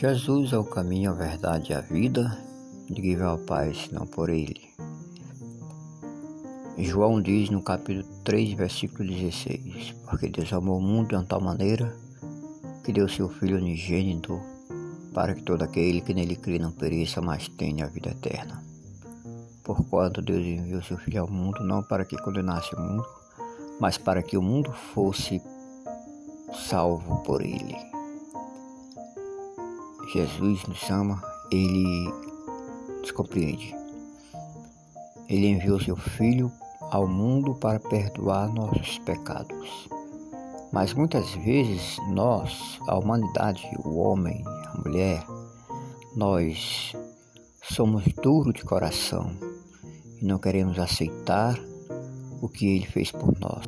Jesus é o caminho, a verdade e a vida. Ninguém vai ao Pai senão por Ele. João diz no capítulo 3, versículo 16: Porque Deus amou o mundo de uma tal maneira que deu seu Filho unigênito para que todo aquele que nele crê não pereça, mas tenha a vida eterna. Porquanto Deus enviou seu Filho ao mundo não para que condenasse o mundo, mas para que o mundo fosse salvo por ele. Jesus nos ama, Ele nos compreende. Ele enviou seu Filho ao mundo para perdoar nossos pecados. Mas muitas vezes nós, a humanidade, o homem, a mulher, nós somos duros de coração e não queremos aceitar o que ele fez por nós.